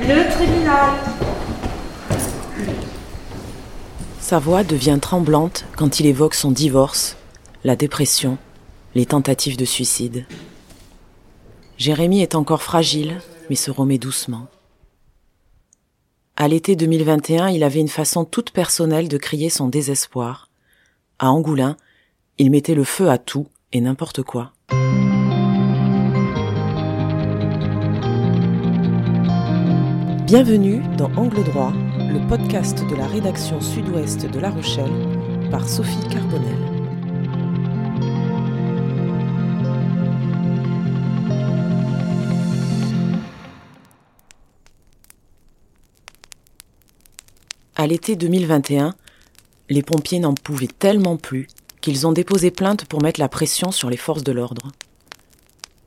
Le tribunal. Sa voix devient tremblante quand il évoque son divorce, la dépression, les tentatives de suicide. Jérémy est encore fragile, mais se remet doucement. À l'été 2021, il avait une façon toute personnelle de crier son désespoir. À Angoulin, il mettait le feu à tout et n'importe quoi. Bienvenue dans Angle droit, le podcast de la rédaction sud-ouest de La Rochelle par Sophie Carbonel. À l'été 2021, les pompiers n'en pouvaient tellement plus qu'ils ont déposé plainte pour mettre la pression sur les forces de l'ordre.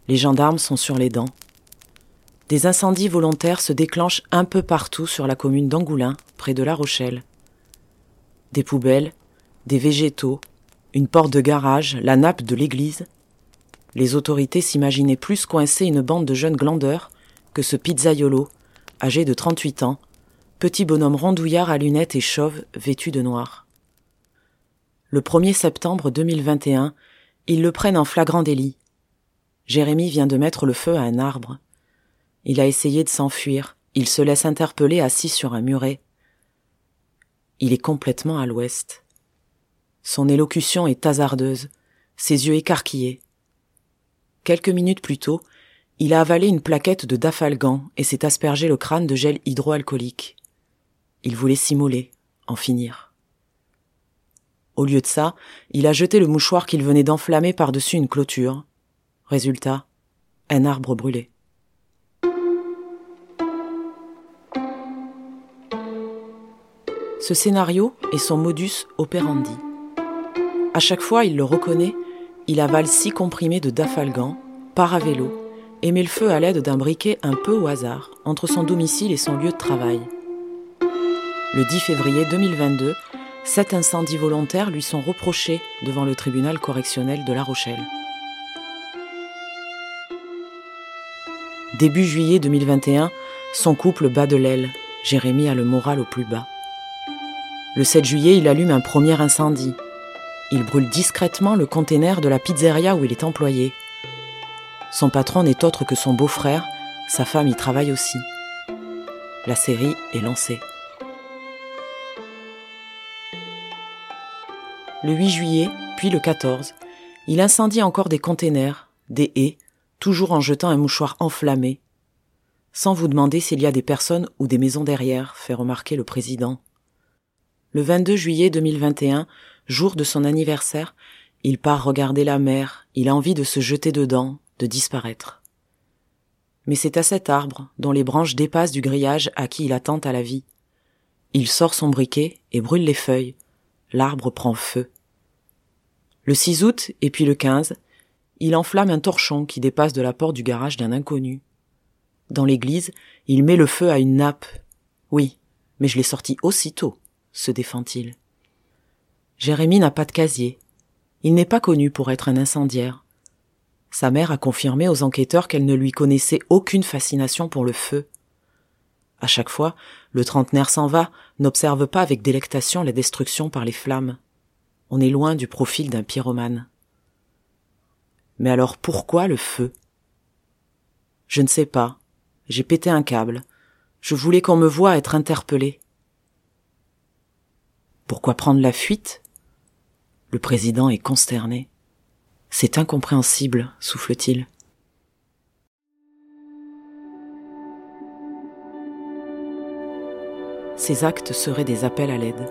Les gendarmes sont sur les dents des incendies volontaires se déclenchent un peu partout sur la commune d'Angoulin, près de La Rochelle. Des poubelles, des végétaux, une porte de garage, la nappe de l'église. Les autorités s'imaginaient plus coincer une bande de jeunes glandeurs que ce pizzaiolo, âgé de 38 ans, petit bonhomme rondouillard à lunettes et chauve, vêtu de noir. Le 1er septembre 2021, ils le prennent en flagrant délit. Jérémy vient de mettre le feu à un arbre. Il a essayé de s'enfuir. Il se laisse interpeller assis sur un muret. Il est complètement à l'ouest. Son élocution est hasardeuse, ses yeux écarquillés. Quelques minutes plus tôt, il a avalé une plaquette de dafalgan et s'est aspergé le crâne de gel hydroalcoolique. Il voulait s'immoler, en finir. Au lieu de ça, il a jeté le mouchoir qu'il venait d'enflammer par-dessus une clôture. Résultat, un arbre brûlé. Ce scénario est son modus operandi. À chaque fois, il le reconnaît, il avale six comprimés de dafalgan, part à vélo, et met le feu à l'aide d'un briquet un peu au hasard, entre son domicile et son lieu de travail. Le 10 février 2022, sept incendies volontaires lui sont reprochés devant le tribunal correctionnel de La Rochelle. Début juillet 2021, son couple bat de l'aile. Jérémy a le moral au plus bas. Le 7 juillet, il allume un premier incendie. Il brûle discrètement le container de la pizzeria où il est employé. Son patron n'est autre que son beau-frère, sa femme y travaille aussi. La série est lancée. Le 8 juillet, puis le 14, il incendie encore des containers, des haies, toujours en jetant un mouchoir enflammé. Sans vous demander s'il y a des personnes ou des maisons derrière, fait remarquer le président. Le 22 juillet 2021, jour de son anniversaire, il part regarder la mer, il a envie de se jeter dedans, de disparaître. Mais c'est à cet arbre, dont les branches dépassent du grillage à qui il attend à la vie. Il sort son briquet et brûle les feuilles. L'arbre prend feu. Le 6 août et puis le 15, il enflamme un torchon qui dépasse de la porte du garage d'un inconnu. Dans l'église, il met le feu à une nappe. Oui, mais je l'ai sorti aussitôt se défend-il. Jérémie n'a pas de casier. Il n'est pas connu pour être un incendiaire. Sa mère a confirmé aux enquêteurs qu'elle ne lui connaissait aucune fascination pour le feu. À chaque fois, le trentenaire s'en va, n'observe pas avec délectation la destruction par les flammes. On est loin du profil d'un pyromane. Mais alors pourquoi le feu? Je ne sais pas. J'ai pété un câble. Je voulais qu'on me voie être interpellé. Pourquoi prendre la fuite? Le président est consterné. C'est incompréhensible, souffle-t-il. Ces actes seraient des appels à l'aide.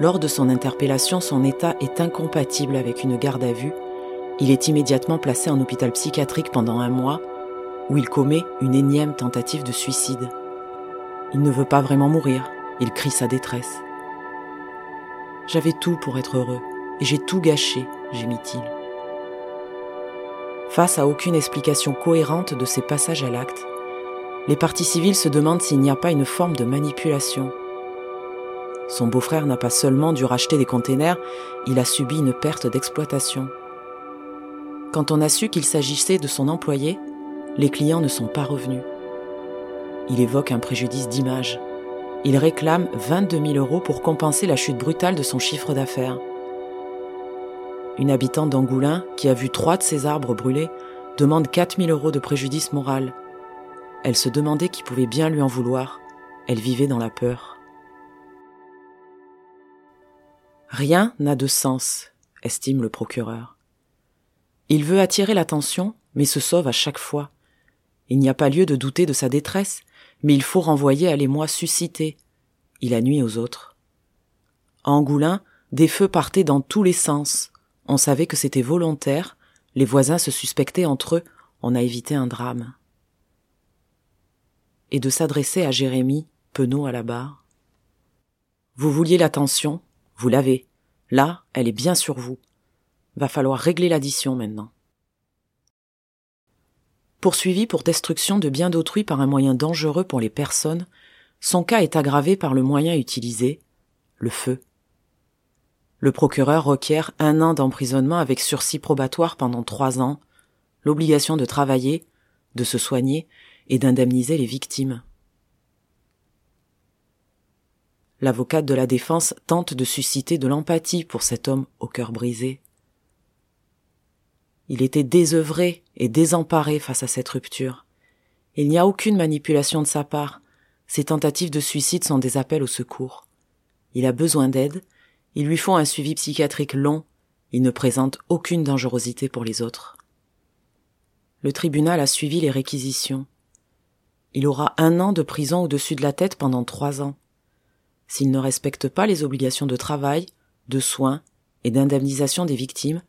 Lors de son interpellation, son état est incompatible avec une garde à vue. Il est immédiatement placé en hôpital psychiatrique pendant un mois, où il commet une énième tentative de suicide. Il ne veut pas vraiment mourir, il crie sa détresse. J'avais tout pour être heureux, et j'ai tout gâché, gémit-il. Face à aucune explication cohérente de ces passages à l'acte, les partis civils se demandent s'il n'y a pas une forme de manipulation. Son beau-frère n'a pas seulement dû racheter des containers, il a subi une perte d'exploitation. Quand on a su qu'il s'agissait de son employé, les clients ne sont pas revenus. Il évoque un préjudice d'image. Il réclame 22 000 euros pour compenser la chute brutale de son chiffre d'affaires. Une habitante d'Angoulin, qui a vu trois de ses arbres brûlés, demande 4 000 euros de préjudice moral. Elle se demandait qui pouvait bien lui en vouloir. Elle vivait dans la peur. Rien n'a de sens, estime le procureur. Il veut attirer l'attention, mais se sauve à chaque fois. Il n'y a pas lieu de douter de sa détresse, mais il faut renvoyer à l'émoi suscité. Il a nuit aux autres. À Angoulin, des feux partaient dans tous les sens. On savait que c'était volontaire, les voisins se suspectaient entre eux, on a évité un drame. Et de s'adresser à Jérémie, penaud à la barre. Vous vouliez l'attention, vous l'avez. Là, elle est bien sur vous. Va falloir régler l'addition maintenant. Poursuivi pour destruction de biens d'autrui par un moyen dangereux pour les personnes, son cas est aggravé par le moyen utilisé, le feu. Le procureur requiert un an d'emprisonnement avec sursis probatoire pendant trois ans, l'obligation de travailler, de se soigner et d'indemniser les victimes. L'avocate de la défense tente de susciter de l'empathie pour cet homme au cœur brisé. Il était désœuvré et désemparé face à cette rupture. Il n'y a aucune manipulation de sa part. Ses tentatives de suicide sont des appels au secours. Il a besoin d'aide, il lui faut un suivi psychiatrique long, il ne présente aucune dangerosité pour les autres. Le tribunal a suivi les réquisitions. Il aura un an de prison au-dessus de la tête pendant trois ans. S'il ne respecte pas les obligations de travail, de soins et d'indemnisation des victimes,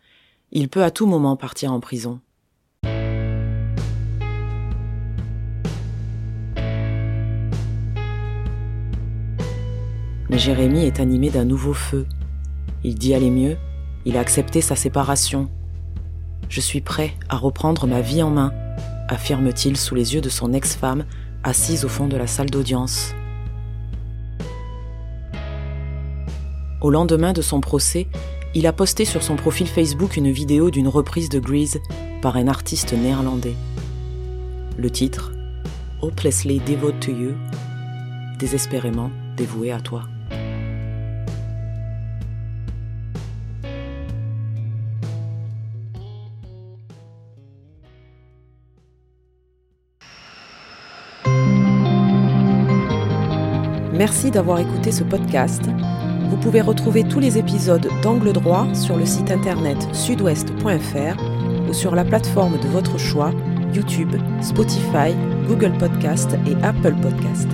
il peut à tout moment partir en prison. Jérémie est animé d'un nouveau feu. Il dit aller mieux, il a accepté sa séparation. Je suis prêt à reprendre ma vie en main, affirme-t-il sous les yeux de son ex-femme assise au fond de la salle d'audience. Au lendemain de son procès, il a posté sur son profil Facebook une vidéo d'une reprise de Grease par un artiste néerlandais. Le titre Hopelessly Devoted to You, désespérément dévoué à toi. Merci d'avoir écouté ce podcast vous pouvez retrouver tous les épisodes d'Angle droit sur le site internet sudouest.fr ou sur la plateforme de votre choix, YouTube, Spotify, Google Podcast et Apple Podcast.